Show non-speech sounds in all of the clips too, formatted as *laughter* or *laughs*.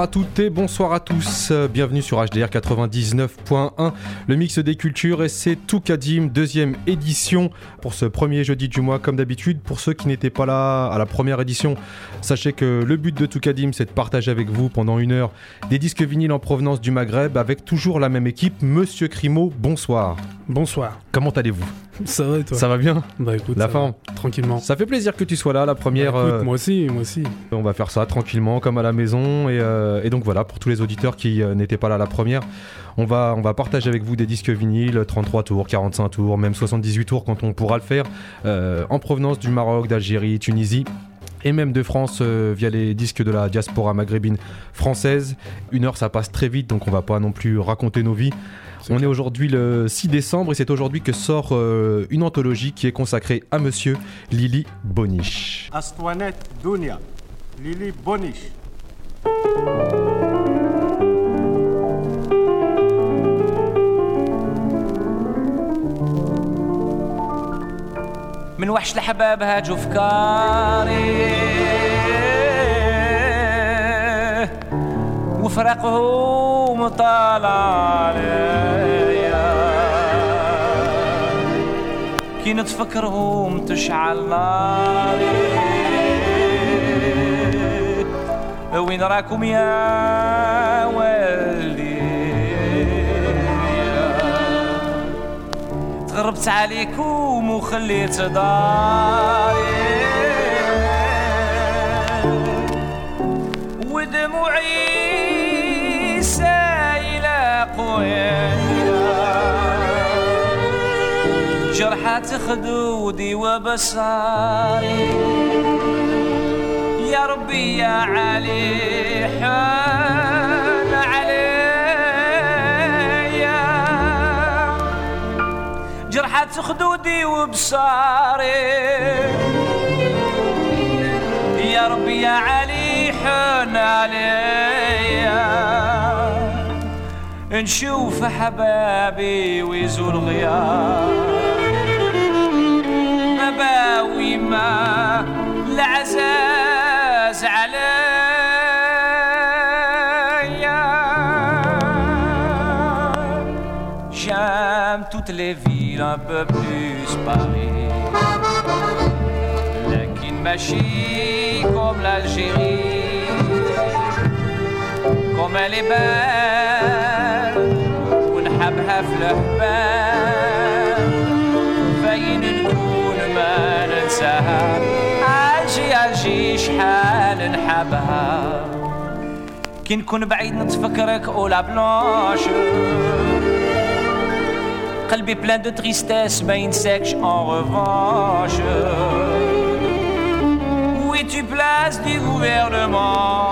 Bonsoir à toutes et bonsoir à tous. Bienvenue sur HDR 99.1, le mix des cultures et c'est Toukadim, deuxième édition pour ce premier jeudi du mois comme d'habitude. Pour ceux qui n'étaient pas là à la première édition, sachez que le but de Toukadim c'est de partager avec vous pendant une heure des disques vinyles en provenance du Maghreb avec toujours la même équipe. Monsieur Crimo, bonsoir. Bonsoir. Comment allez-vous? Ça va et toi Ça va bien Bah écoute, La Tranquillement. Ça fait plaisir que tu sois là, la première. Bah, écoute, euh, Moi aussi, moi aussi. On va faire ça tranquillement, comme à la maison. Et, euh, et donc voilà, pour tous les auditeurs qui euh, n'étaient pas là la première, on va, on va partager avec vous des disques vinyles, 33 tours, 45 tours, même 78 tours quand on pourra le faire, en provenance du Maroc, d'Algérie, Tunisie et même de France euh, via les disques de la diaspora maghrébine française. Une heure, ça passe très vite, donc on va pas non plus raconter nos vies. On est aujourd'hui le 6 décembre et c'est aujourd'hui que sort euh, une anthologie qui est consacrée à monsieur Lili Bonich. من وحش الحباب هاجوا فكاري وفرقهم طالع عليا. كي نتفكرهم تشعل ناري. وين راكم يا والدي تغربت عليكم وخليت داري ودموعي سايلة قوية. جرحات خدودي وبصاري يا ربي يا علي حان جرحت خدودي وبصاري. يا ربي يا علي حن عليا. نشوف حبابي ويزول غياب مباوي ما العزاز عليا. J'aime toutes les villes un peu plus Paris. لكن ماشي comme l'Algérie. Comme elle est belle ونحبها في الحبال فين نكون ما ننساها عاجي عاجي شحال نحبها كي نكون بعيد نتفكرك اولا بلانش قلبي plein de tristesse ما ينساكش en revanche Où es-tu place du gouvernement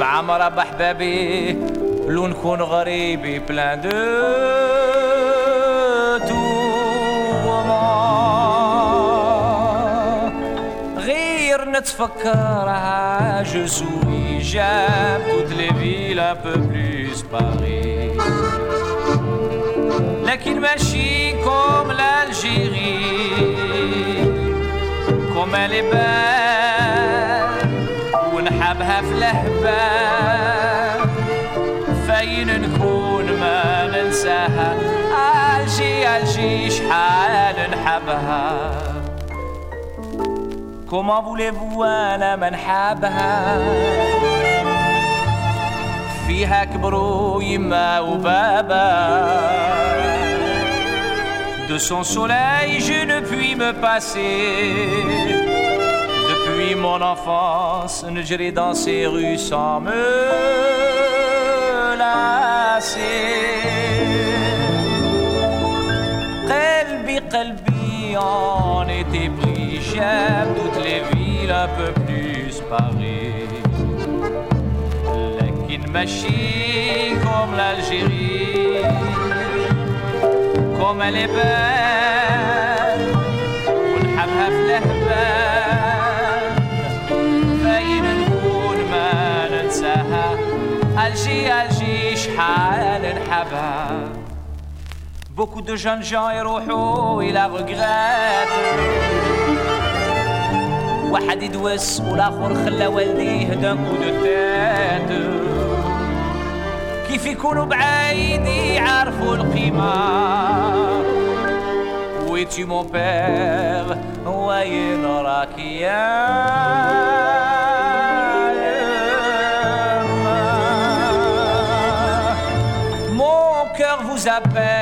مع مرحبا حبابي لو نكون غريبي plein de tourments غير نتفكرها je souris j'aime toutes les villes un peu plus Paris لكن ماشي comme elle est belle. ونحبها في الهبال فين نكون ما ننساها؟ ألجي ألجي شحال نحبها؟ Comment voulez-vous أنا ما نحبها؟ فيها كبروا يما وبابا. de son soleil, je ne puis me passer. Depuis mon enfance, j'ai dans ces rues sans me lasser. Calbi, Calbi en était pris, j'aime toutes les villes un peu plus Paris. Lakin Machi comme l'Algérie. Est belle ونحبها في الهبال فين نكون ما ننساها ألجي ألجي شحال نحبها. Beaucoup de jeunes gens يروحوا إلى regrettent واحد يدوس والآخر خلى والديه دان كو دو تيت كيف يكونوا بعايد يعرفوا القيمة وي tu mon père وين راك يا Mon cœur vous appelle,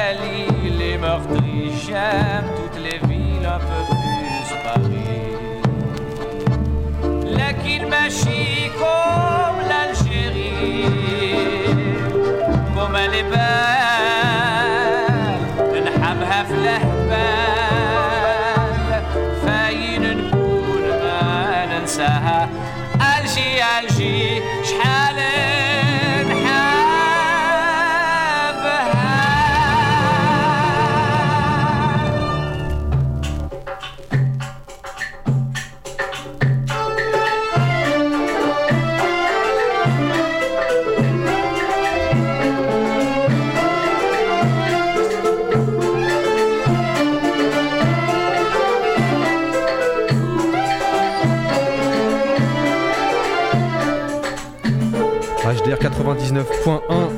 99.1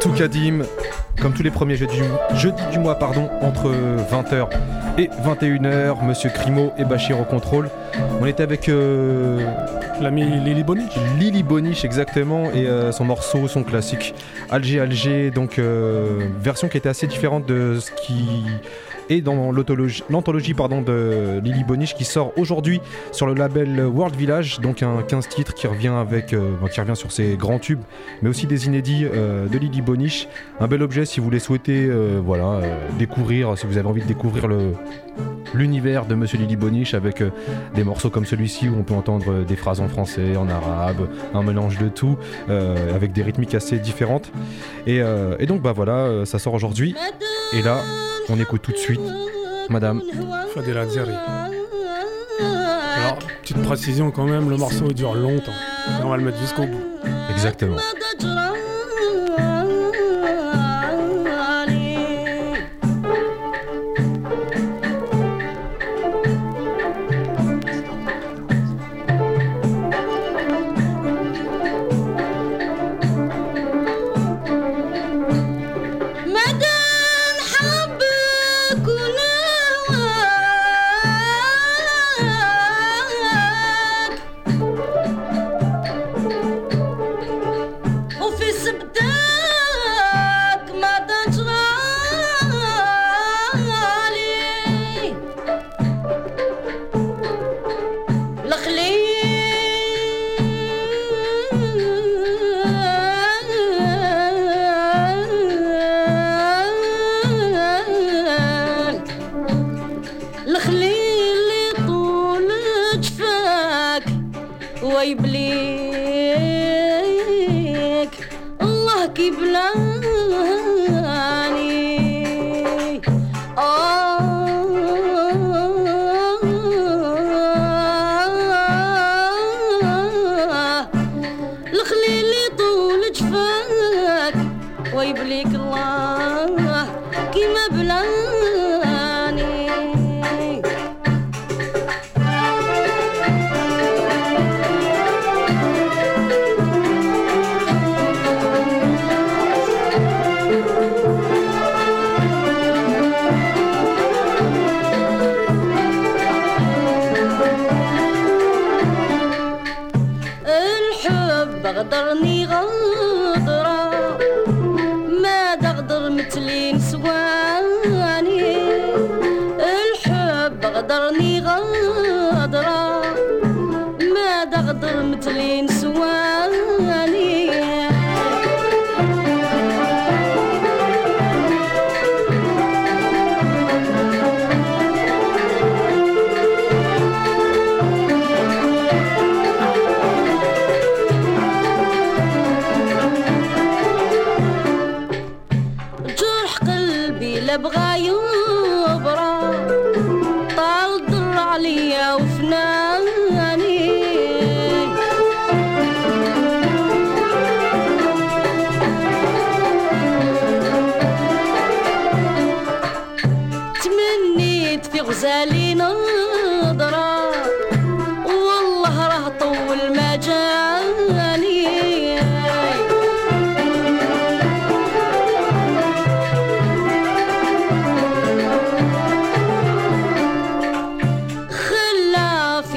Toukadim comme tous les premiers jeudis du, jeudis du mois pardon, entre 20h et 21h, Monsieur Crimo et Bachir au contrôle. On était avec euh, L'ami Lily Bonic. Lily Boniche exactement et euh, son morceau, son classique Alger Alger, donc euh, version qui était assez différente de ce qui est dans l'anthologie de Lily Boniche qui sort aujourd'hui sur le label World Village, donc un 15 titres qui revient avec euh, qui revient sur ses grands tubes, mais aussi des inédits euh, de Lily Boniche. Un bel objet si vous les souhaitez euh, voilà découvrir, si vous avez envie de découvrir le l'univers de Monsieur Lily Boniche avec des morceaux comme celui-ci où on peut entendre des phrases en français, en arabe, un mélange de tout, avec des rythmiques assez différentes. Et, et donc bah voilà, ça sort aujourd'hui. Et là, on écoute tout de suite, Madame. Fadel Azeri. Alors, petite précision quand même, le morceau dure longtemps. Et on va le mettre jusqu'au bout. Exactement.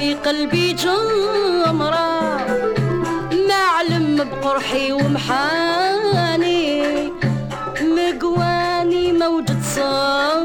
في قلبي جمرة ما علم بقرحي ومحاني مقواني موجة صار.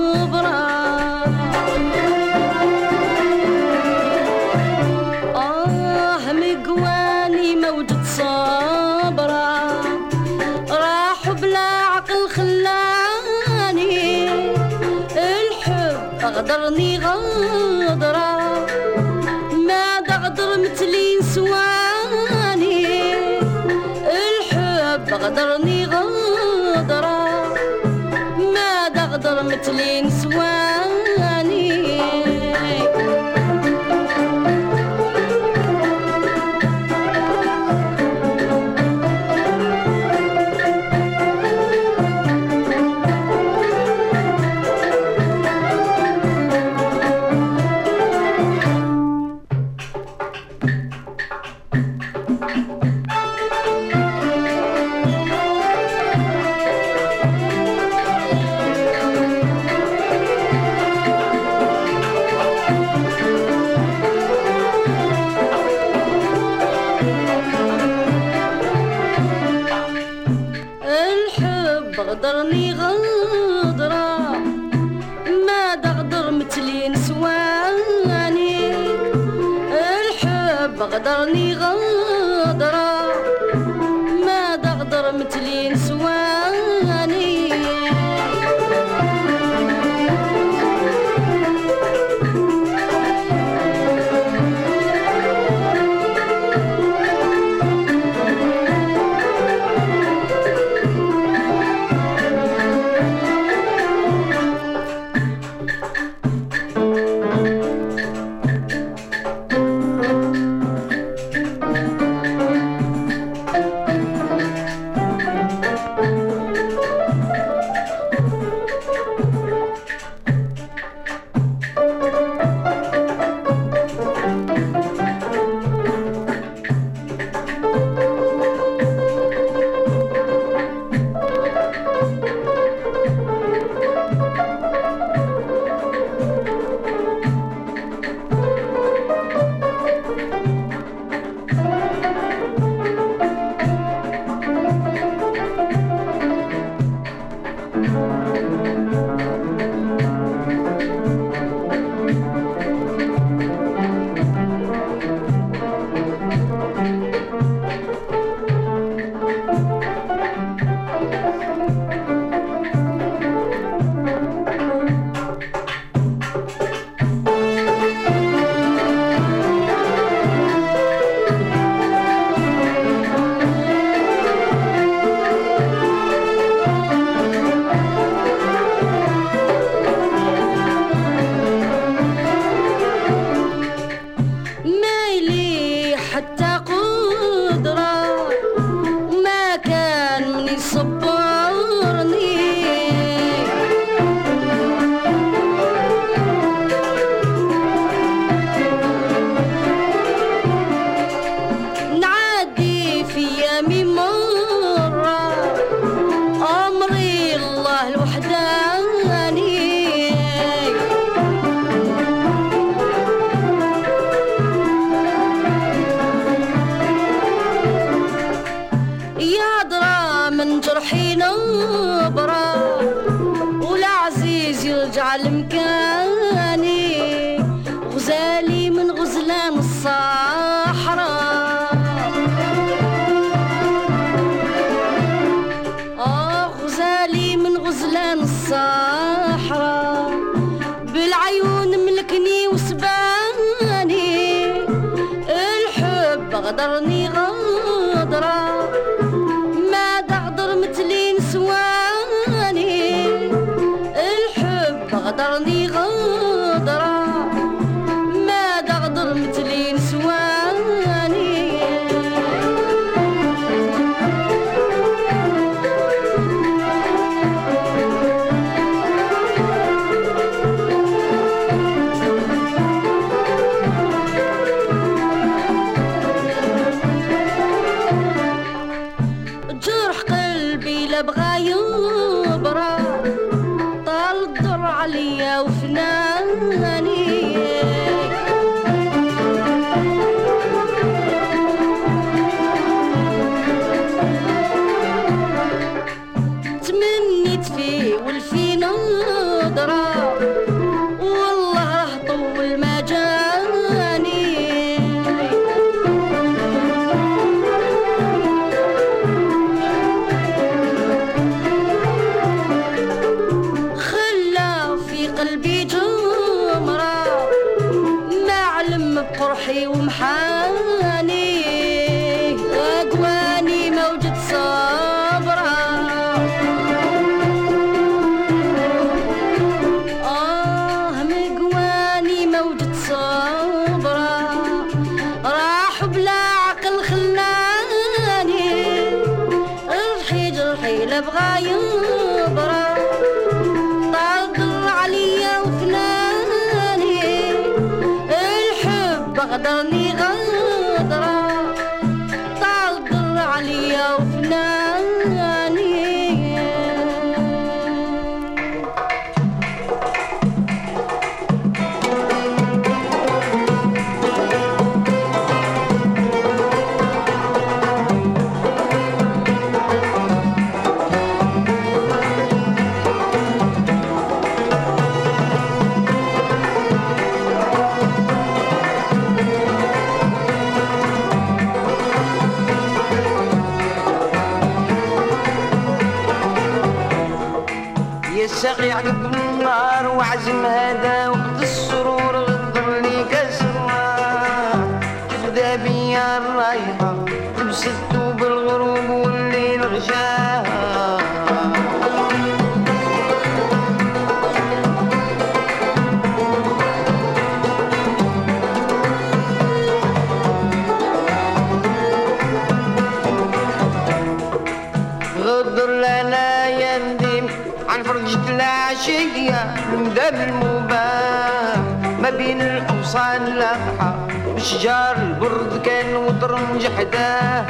قلبي جمرة ما علم بقرحي ومحاني. بشجار البرد كان وطر جحداه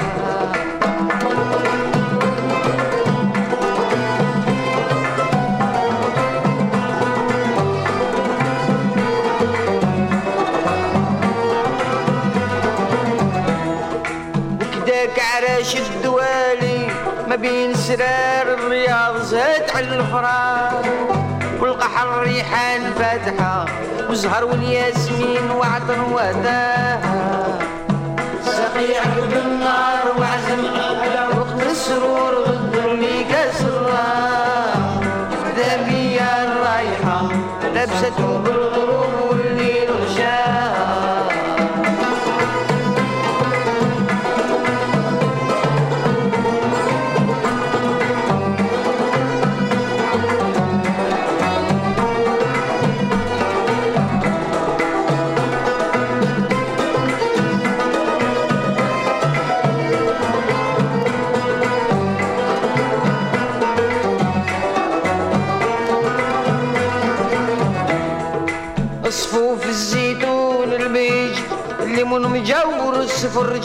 وكداك عراش الدوالي ما بين سرار الرياض زاد على الفراغ. والقحر ريحة فاتحة وزهر والياسمين وعطر وذاها سقي عقب النار وعزم على وقت السرور غدر ليك السرار. دابية الرايحة لبسة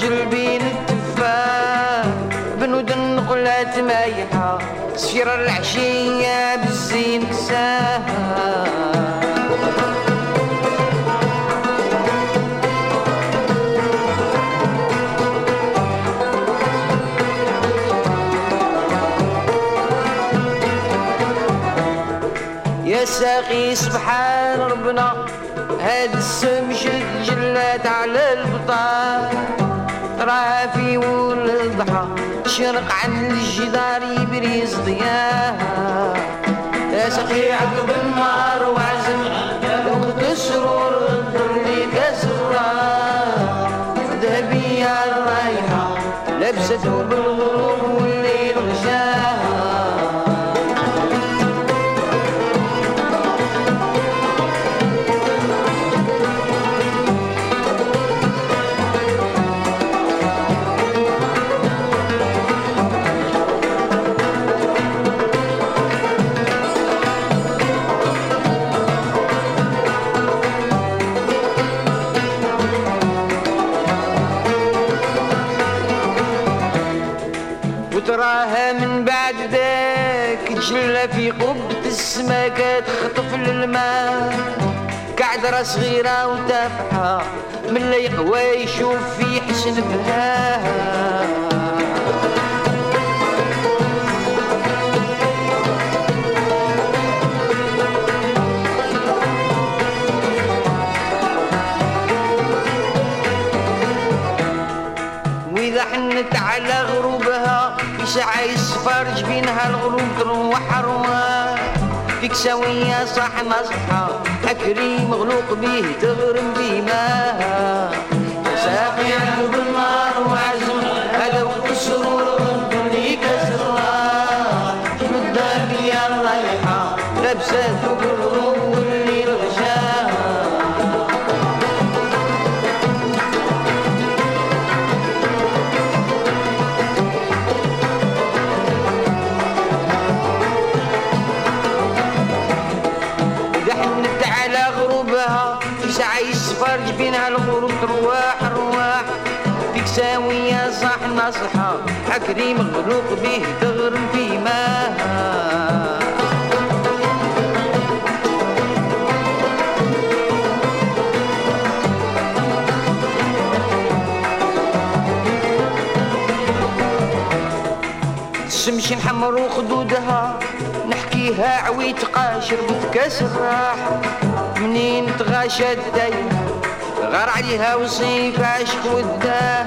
البين التفاح بنود النقلات مايحة سفيرة العشية بالزين كساها يا ساقي سبحان ربنا هاد السم شد جلات على البطال الضحى شرق عن الجدار يبري ضياها. يا سقي عقب النار وعزم لو تسرور اللي كسرها. ذهبية الرايحة لبسته بالغرب صغيرة صغيرة وتافحة من اللي يقوى يشوف في حسن بها. وإذا حنت على غروبها يسعى يسفرج بينها الغروب تروح روان فيك سوية صح مصحى حكري مغلوق بيه تغرم بيه ما يا ساقي وعزم هذا السرور كريم مخلوق به تغرم في ماها الشمش نحمرو خدودها نحكيها عويت قاشر بتكاس الراح. منين تغاشى الداي غار عليها وصيف عشق وداها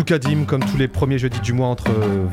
Toukadim, comme tous les premiers jeudis du mois entre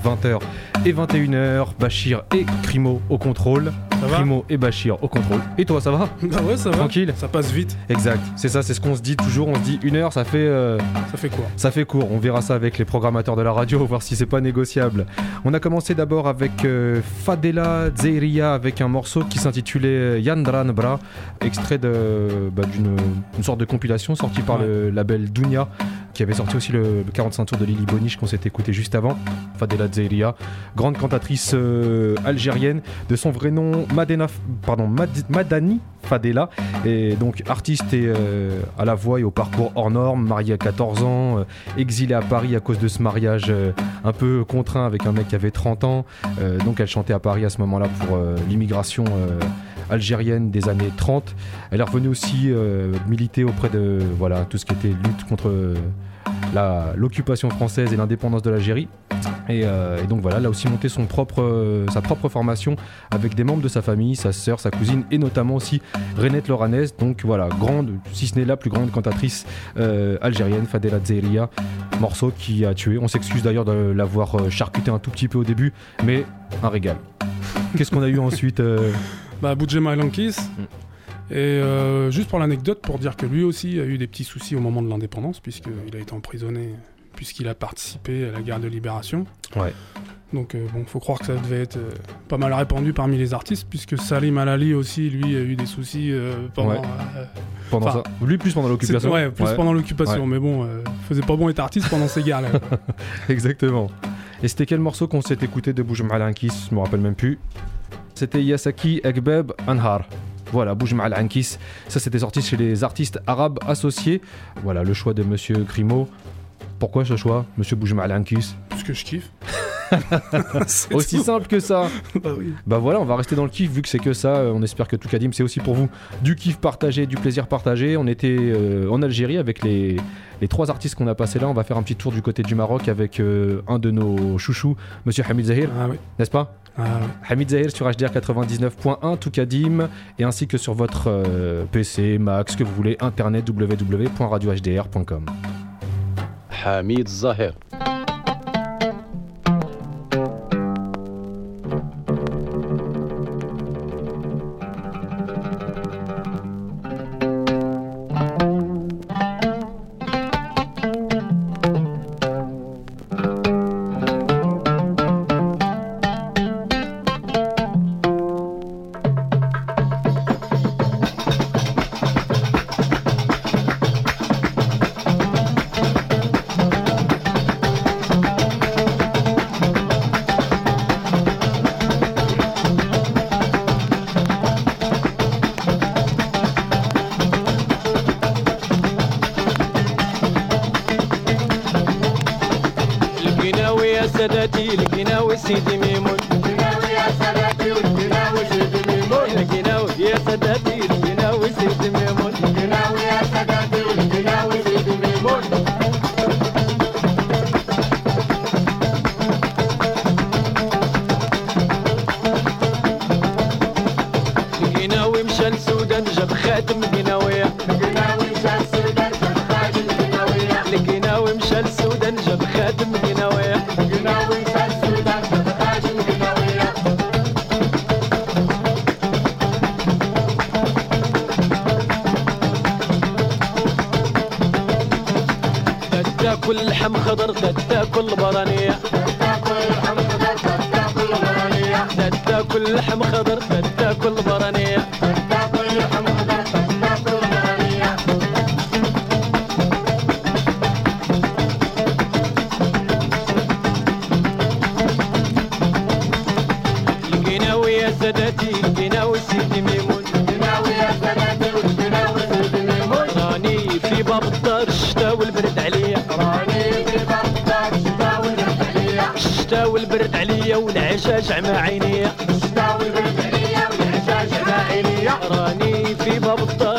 20h et 21h. Bachir et Crimo au contrôle. Crimo et Bachir au contrôle. Et toi, ça va? *laughs* Bah ouais, ça va. Tranquille Ça passe vite. Exact, c'est ça, c'est ce qu'on se dit toujours. On se dit une heure, ça fait, euh, Ça fait quoi ça fait court. On verra ça avec les programmateurs de la radio, *laughs* voir si c'est pas négociable. On a commencé d'abord avec euh, Fadela Zeiria avec un morceau qui s'intitulait Yandran Bra, extrait de- bah, d'une une sorte de compilation sortie par le label Dunia, qui avait sorti aussi le 45 tours de Lily Boniche qu'on s'est écouté juste avant. Fadela Zeiria, grande cantatrice euh, algérienne, de son vrai nom Madani Fadela, et donc artiste euh, à la voix et au parcours hors norme, mariée à 14 ans, euh, exilée à Paris à cause de ce mariage un peu contraint avec un mec qui avait 30 ans. Donc elle chantait à Paris à ce moment-là pour l'immigration algérienne des années 30. Elle est revenue aussi euh, militer auprès de voilà tout ce qui était lutte contre euh, l'occupation française et l'indépendance de l'Algérie. Et, euh, et donc voilà, elle a aussi monté son propre, sa propre formation avec des membres de sa famille, sa sœur, sa cousine et notamment aussi Renette Loranès. Donc voilà, grande, si ce n'est la plus grande cantatrice algérienne, Fadela Zeiria. Morceau qui a tué. On s'excuse d'ailleurs de l'avoir charcuté un tout petit peu au début, mais un régal. Qu'est-ce qu'on a eu ensuite Bah, Boudjema Lankis. Mm. Et euh, juste pour l'anecdote, pour dire que lui aussi a eu des petits soucis au moment de l'indépendance, puisqu'il a été emprisonné, puisqu'il a participé à la guerre de libération. Ouais. Donc, euh, bon, faut croire que ça devait être euh, pas mal répandu parmi les artistes, puisque Salim Alali aussi, lui, a eu des soucis euh, pendant. Ouais. pendant ça Lui, plus pendant l'occupation. ouais, plus Ouais, pendant l'occupation, mais bon, faisait pas bon être artiste pendant ces guerres-là. *laughs* Exactement. Et c'était quel morceau qu'on s'est écouté de Bouj Ankis Je me rappelle même plus. C'était Yasaki Ekbeb Anhar. Voilà, Bouj Ankis. Ça, c'était sorti chez les artistes arabes associés. Voilà, le choix de Monsieur Crimo. Pourquoi ce choix, Monsieur Bouj Ankis? Parce que je kiffe. *laughs* aussi simple que ça. Bah, bah, voilà, on va rester dans le kiff vu que c'est que ça. Euh, on espère que Toukadim, c'est aussi pour vous du kiff partagé, du plaisir partagé. On était euh, en Algérie avec les, trois artistes qu'on a passés là. On va faire un petit tour du côté du Maroc avec euh, un de nos chouchous, Monsieur Hamid Zahir. Ah, oui. N'est-ce pas? Ah Hamid Zahir sur HDR 99.1, Toukadim, et ainsi que sur votre PC, Mac, que vous voulez, internet www.radiohdr.com. Hamid Zahir. في باب الدار الشتا والبرد عليا. الشتا والبرد عليا والعشاش عمى عينيا. الشتا والبرد عليا والعشاش عمى عينيا. راني في باب الدار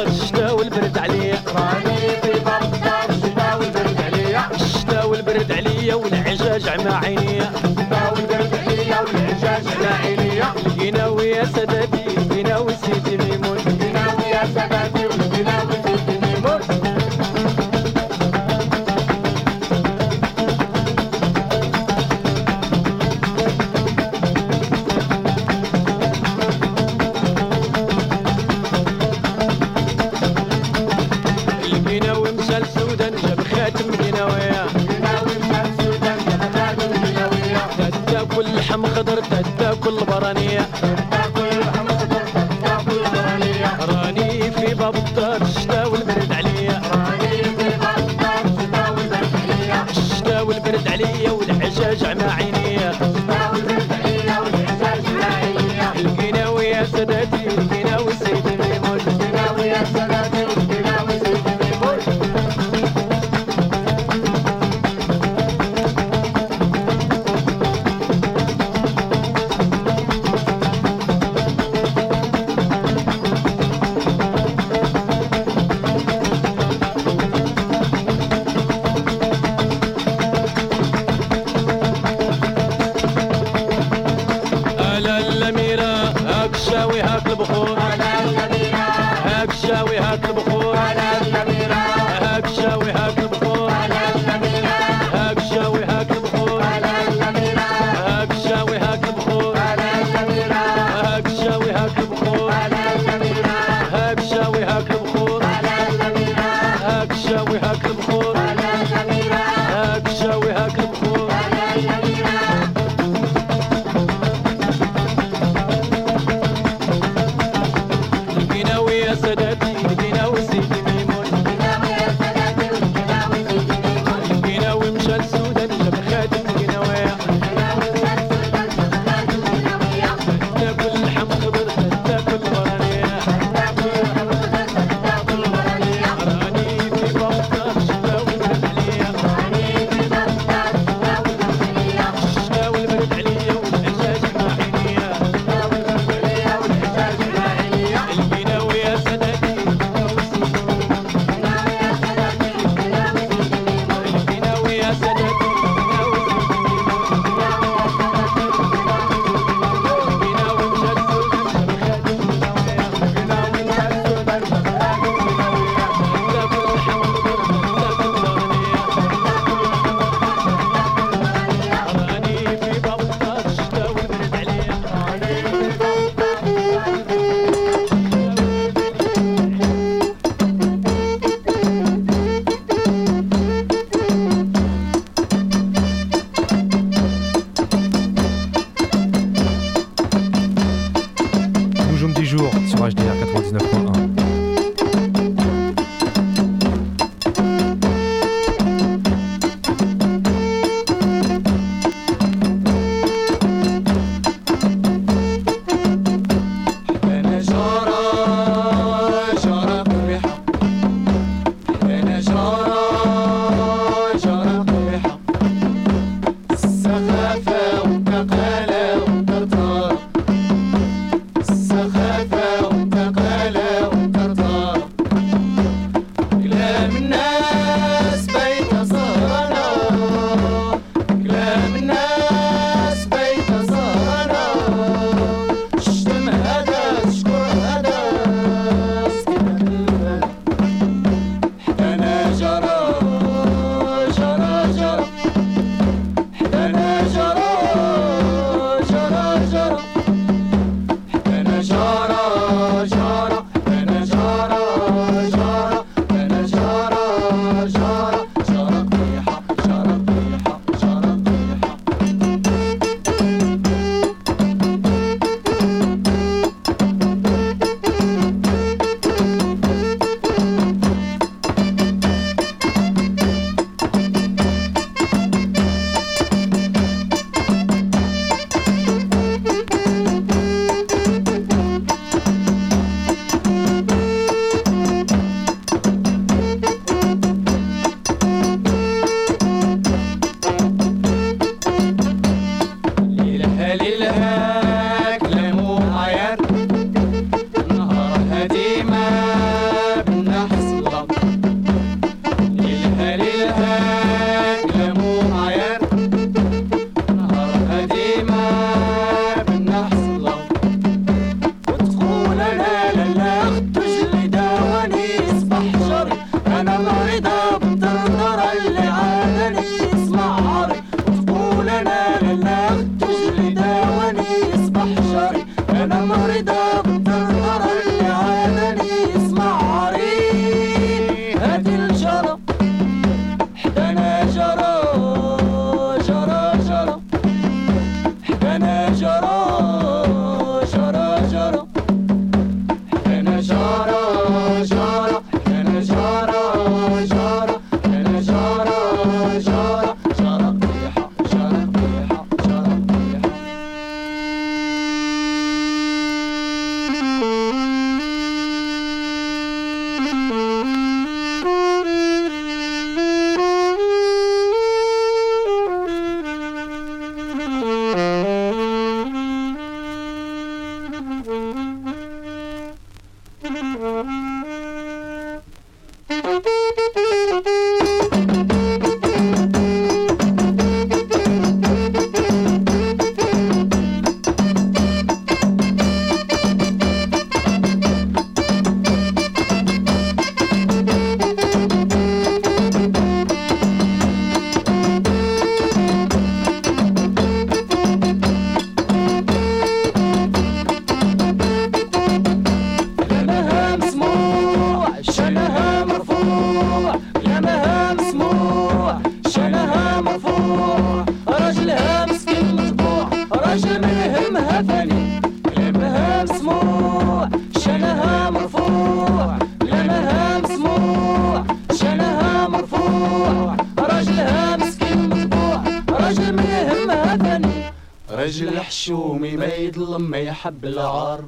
أجل حشومي ما يظلم ما يحب العار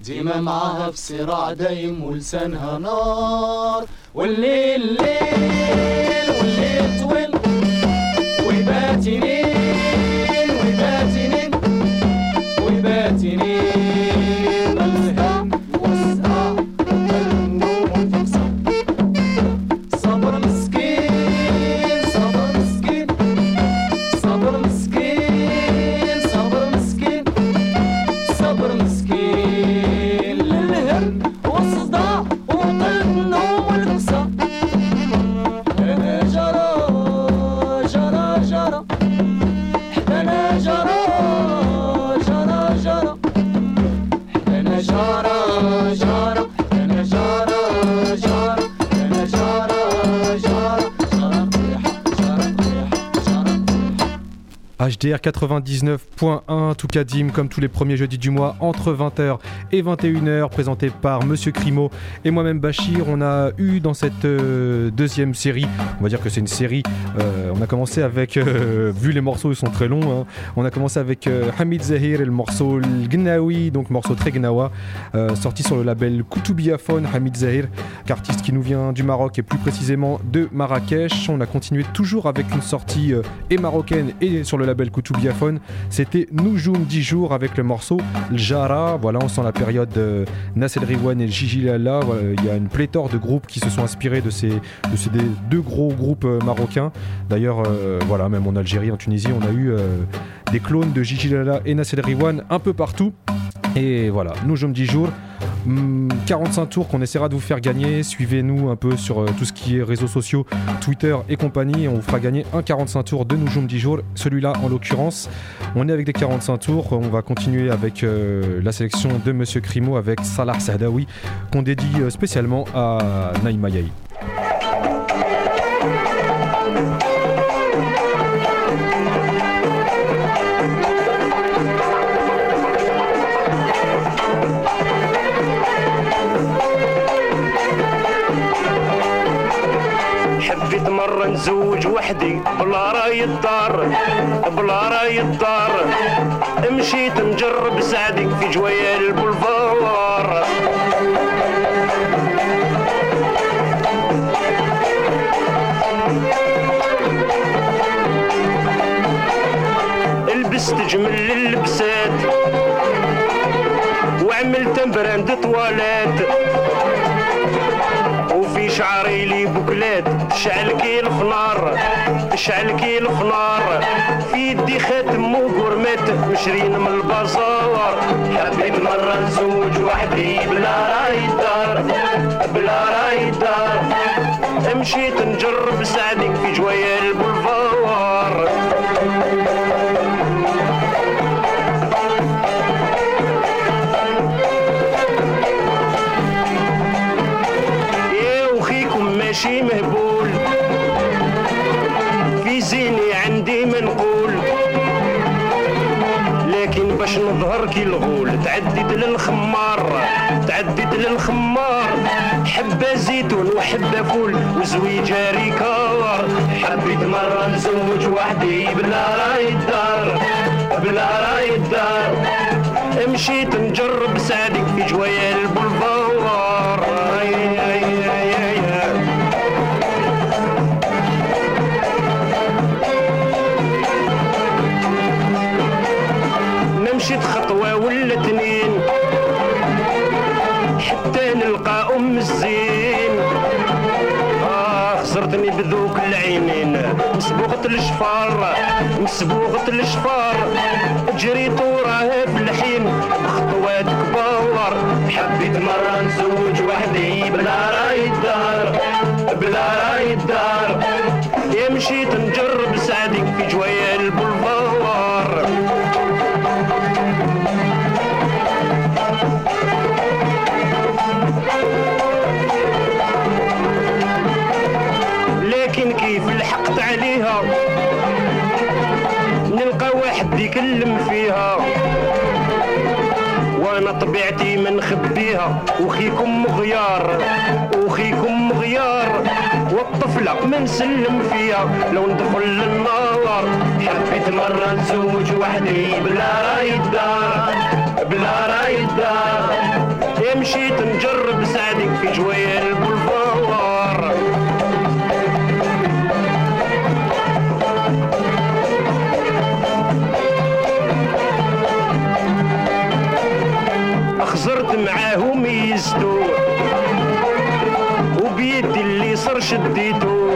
ديما معاها في صراع دايم ولسانها نار. والليل ليل HDR 99.1 Toukadim comme tous les premiers jeudis du mois entre 20h et 21h présenté par Monsieur Crimo et moi-même Bachir. On a eu dans cette euh, deuxième série, on va dire que c'est une série, euh, on a commencé avec, euh, vu les morceaux ils sont très longs, hein, on a commencé avec Hamid Zahir et le morceau Gnawi, donc morceau très gnawa, sorti sur le label Koutubiafone Hamid Zahir, artiste qui nous vient du Maroc et plus précisément de Marrakech. On a continué toujours avec une sortie et marocaine et sur le label C'était Noujoum 10 jours avec le morceau Jara. Voilà, on sent la période euh, Nasser Riwan et Gigi Lala. Il y a une pléthore de groupes qui se sont inspirés de ces, de deux gros groupes euh, marocains. D'ailleurs, euh, voilà, même en Algérie, en Tunisie, on a eu des clones de Gigi Lala et Nasser Riwan un peu partout. Et voilà, Noujoum 10 jours. Hum, 45 tours qu'on essaiera de vous faire gagner. Suivez-nous un peu sur euh, tout ce qui est réseaux sociaux, Twitter et compagnie. Et on vous fera gagner un 45 tours de Noujoum 10 jours. Celui-là, en l'occurrence, on est avec des 45 tours. On va continuer avec euh, la sélection de Monsieur Crimo avec Salah Sadawi, qu'on dédie euh, spécialement à Naïma. وحدي بلا راي الدار بلا راي الدار مشيت نجرب سعدي في جويال البولفار لبست جمل اللبسات وعملت براند طوالات. شعري لي بوكلات شعل كي الفنار شعل كي الفنار في يدي خاتم وقرمات مشرين من البازار. حبيت مرة نزوج وحدي بلا راي دار بلا راي دار. مشيت نجرب سعدي في جويا البولفار لكن باش نظهر كي الغول تعديت للخمار تعديت للخمار. حبة زيتون وحبة فول وزويجة ريكار حبيت مرة نزوج وحدي بلا راي الدار بلا راي الدار. مشيت نجرب سعدك في جويا البولفار مسبوغة الشفار مسبوغة الشفار. جريت وراها في الحين خطوات كبار. حبيت مرة نزوج وحدي بلا رأي الدار بلا رأي الدار. يا مشيت نجرب سعدك عليها. نلقى واحد يكلم فيها. وأنا طبيعتي ما نخبيها وخيكم مغيار وخيكم مغيار. والطفلة ما نسلم فيها. لو ندخل للنار حبيت مرة نزوج وحدي بلا راي الدار بلا راي الدار مشيت نجرب سعدي في جوية البلفار معاهم يزدو وبيدي اللي صار شديتو.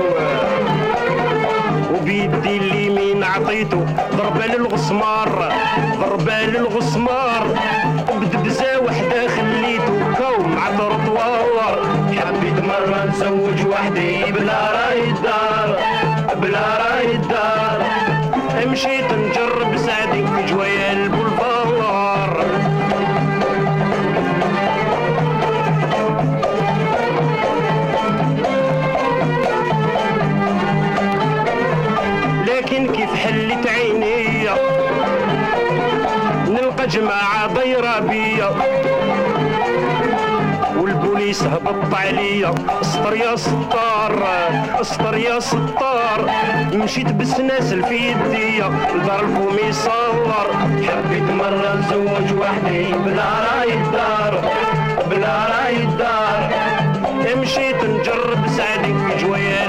وبيدي اليمين عطيتو. ضربة للغسمار ضربة للغسمار بدبزة وحدة خليتو. كوم على الرطوار حبيت مرة نزوج وحدي بلا رأي الدار. بلا رأي الدار. مشيت نجرب سعدي في جماعة بيا. والبوليس هبط عليا. اسطر يا ستار اسطر يا ستار. مشيت بالسناسل في يدي دار الفومي صور. حبيت مرة نزوج وحدي بلا راي الدار بلا راي الدار. مشيت نجرب سعدي في جوية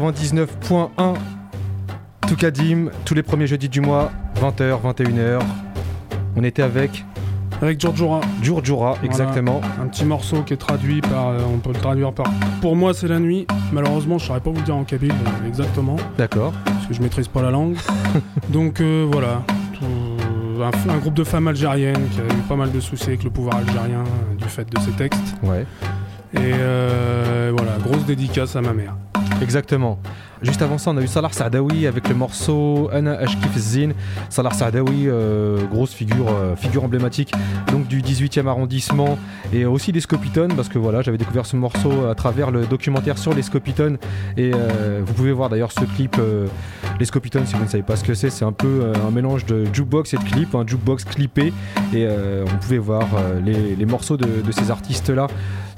99.1 Toukadim, tous les premiers jeudis du mois, 20h, 21h. On était avec Avec Giorgiora. Giorgiora, exactement. Un petit morceau qui est traduit par. euh, on peut le traduire par. Pour moi, c'est la nuit. Malheureusement, je saurais pas vous le dire en kabyle euh, exactement. D'accord. Parce que je maîtrise pas la langue. *laughs* Donc euh, voilà. Tout- Un, un groupe de femmes algériennes qui a eu pas mal de soucis avec le pouvoir algérien du fait de ses textes. Ouais. Et voilà, grosse dédicace à ma mère. Exactement. Juste avant ça, on a eu Salah Saadawi avec le morceau Ana Ashkif Zin. Salah Saadawi, euh, grosse figure, euh, figure emblématique donc du 18e arrondissement et aussi des Scopitones parce que voilà, j'avais découvert ce morceau à travers le documentaire sur les Scopitones et euh, vous pouvez voir d'ailleurs ce clip les Scopitones si vous ne savez pas ce que c'est, c'est un peu un mélange de jukebox et de clip, un jukebox clippé et on pouvait voir les, morceaux de, ces artistes là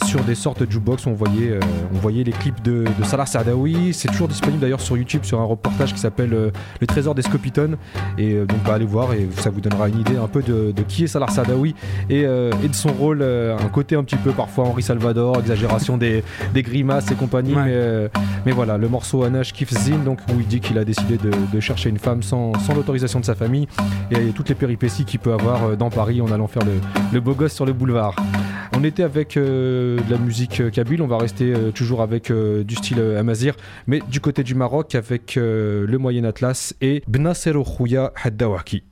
sur des sortes de jukebox on voyait, les clips de, de Salah. C'est toujours disponible d'ailleurs sur YouTube sur un reportage qui s'appelle euh, Le Trésor des Scopitones. Et euh, donc bah, allez voir et ça vous donnera une idée un peu de, de qui est Salah Saadawi et, euh, et de son rôle, un côté un petit peu parfois Henri Salvador, exagération des, *laughs* des grimaces et compagnie. Ouais. Mais, mais voilà, le morceau Anash Kif Zin, donc, où il dit qu'il a décidé de, de chercher une femme sans, sans l'autorisation de sa famille et toutes les péripéties qu'il peut avoir dans Paris en allant faire le, le beau gosse sur le boulevard. On était avec de la musique kabyle, on va rester toujours avec du style amazir, mais du côté du Maroc avec euh, le Moyen Atlas et Khouya Haddawaki.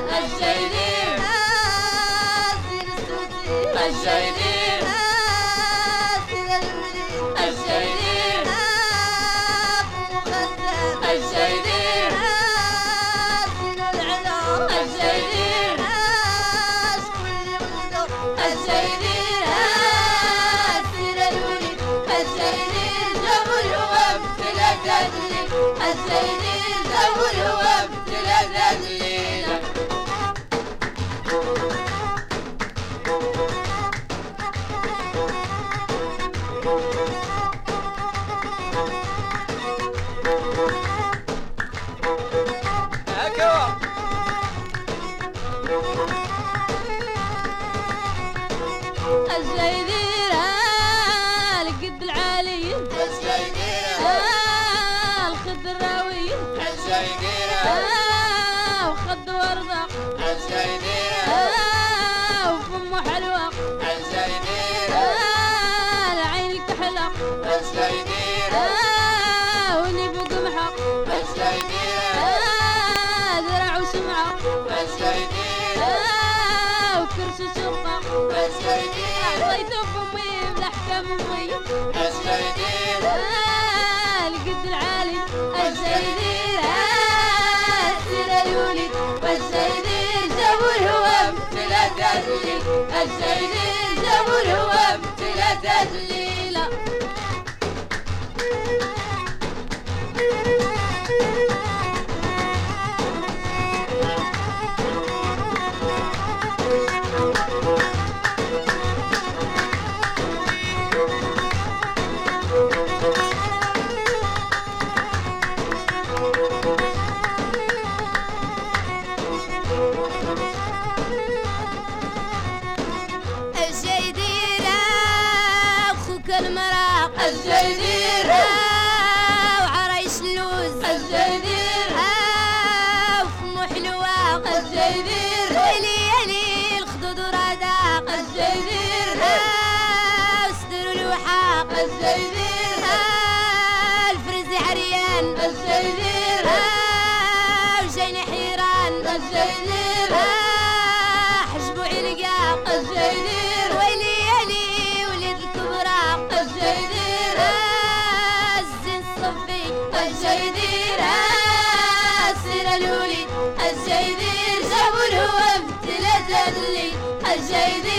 مجاني مجاني يشوف أمي ملحكم أمي. آه، القد العالي. الزيدين. آه، السير للي حجيدي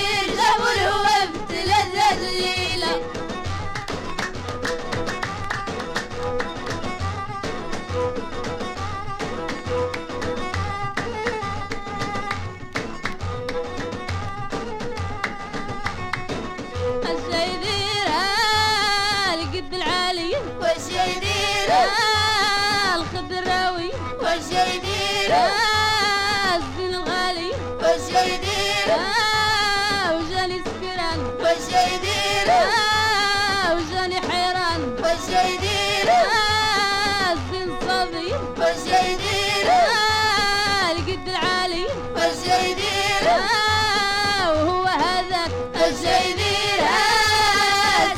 آه وجاني سكران وش يدير آه وجاني حيران وش يدير آه الزين صبي وش يدير آه القد العالي وش يدير آه وهو هذاك وش يدير آه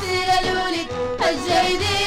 الولد وش يدير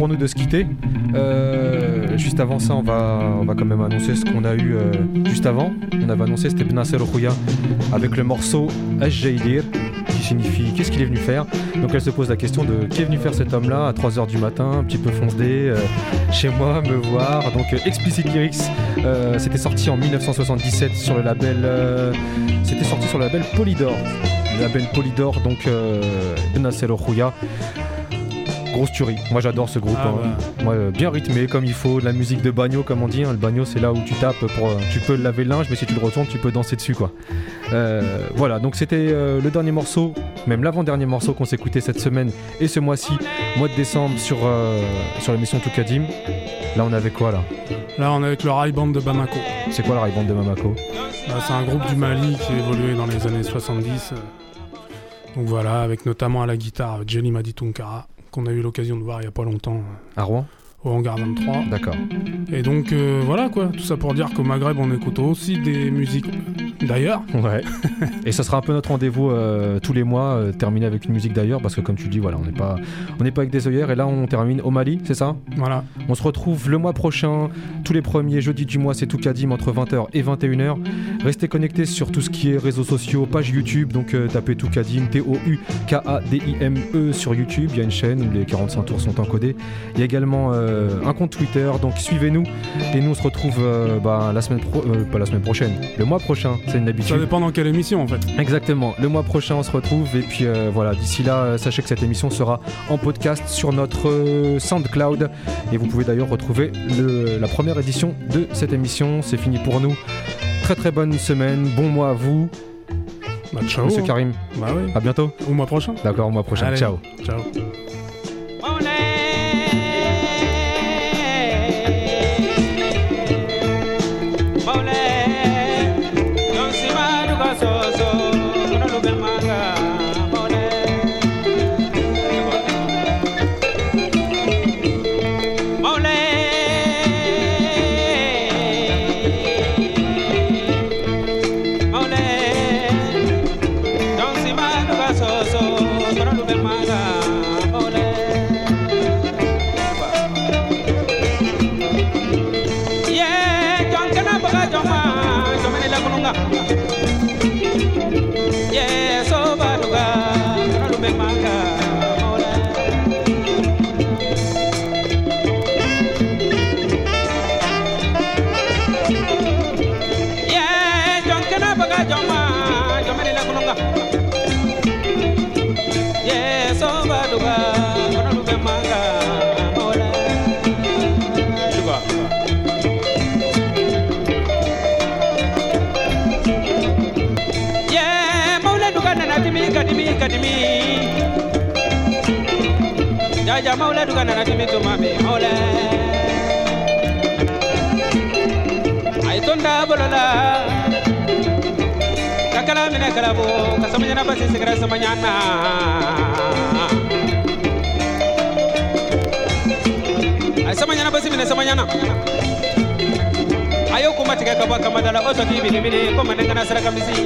pour nous de se quitter. Euh, juste avant ça, on va, on va quand même annoncer ce qu'on a eu euh, juste avant. On avait annoncé c'était Benasser Rouya avec le morceau Ajjaidir qui signifie qu'est-ce qu'il est venu faire? Donc elle se pose la question de qui est venu faire cet homme-là à 3h du matin, un petit peu foncé, euh, chez moi, me voir? Donc Explicit Lyrics, c'était sorti en 1977 sur le label. c'était sorti sur le label Polydor. Le label Polydor, donc Benasser Rouya. Grosse tuerie. Moi j'adore ce groupe. Ah hein. Moi, euh, bien rythmé comme il faut. De la musique de bagno comme on dit. hein. Le bagno c'est là où tu tapes pour. euh, tu peux laver le linge, mais si tu le retournes, tu peux danser dessus quoi. Euh, voilà. Donc c'était le dernier morceau, même l'avant-dernier morceau qu'on s'est écouté cette semaine et ce mois-ci, mois de décembre sur sur l'émission Toukadim. Là on avait quoi là? Là, on est avec le Rai Band de Bamako. C'est quoi la Ray Band de Mamako Bah, c'est un groupe du Mali qui a évolué dans les années 70. euh, Donc voilà, avec notamment à la guitare Jelly Madi Tunkara, qu'on a eu l'occasion de voir il y a pas longtemps euh, À Rouen? Au Hangar 23. D'accord. Et donc euh, voilà quoi, tout ça pour dire qu'au Maghreb on écoute aussi des musiques d'ailleurs. Ouais. *laughs* Et ça sera un peu notre rendez-vous euh, tous les mois, euh, terminer avec une musique d'ailleurs, parce que comme tu dis, voilà, on n'est pas, on n'est pas avec des œillères. Et là, on termine au Mali, c'est ça? Voilà. On se retrouve le mois prochain, tous les premiers jeudis du mois, c'est tout Kadim entre 20h et 21h. Restez connectés sur tout ce qui est réseaux sociaux, page YouTube, donc euh, tapez tout Kadim, T-O-U-K-A-D-I-M-E sur YouTube. Il y a une chaîne où les 45 tours sont encodés. Il y a également euh, un compte Twitter, donc suivez-nous. Et nous, on se retrouve euh, bah, la semaine pro- euh, pas la semaine prochaine, le mois prochain, c'est une habitude. Ça dépend dans quelle émission en fait. Exactement. Le mois prochain, on se retrouve. Et puis euh, voilà, d'ici là, euh, sachez que cette émission sera en podcast sur notre euh, SoundCloud. Et vous pouvez d'ailleurs retrouver le- la première édition de cette émission. C'est fini pour nous. Très très bonne semaine. Bon mois à vous. Bah, ciao. Monsieur Karim. Bah oui. À bientôt. Au mois prochain. D'accord, au mois prochain. Allez. Ciao. Ciao. Paulette. wala duga nana dimi tuma be. Mawla ay tonda bolola kakala mina kalabo kasamanya na basi segera samanya na ay samanya na basi mina samanya na ayo kuma tiga kaba kamadala oso ki bili bili kuma nengana sara kamisi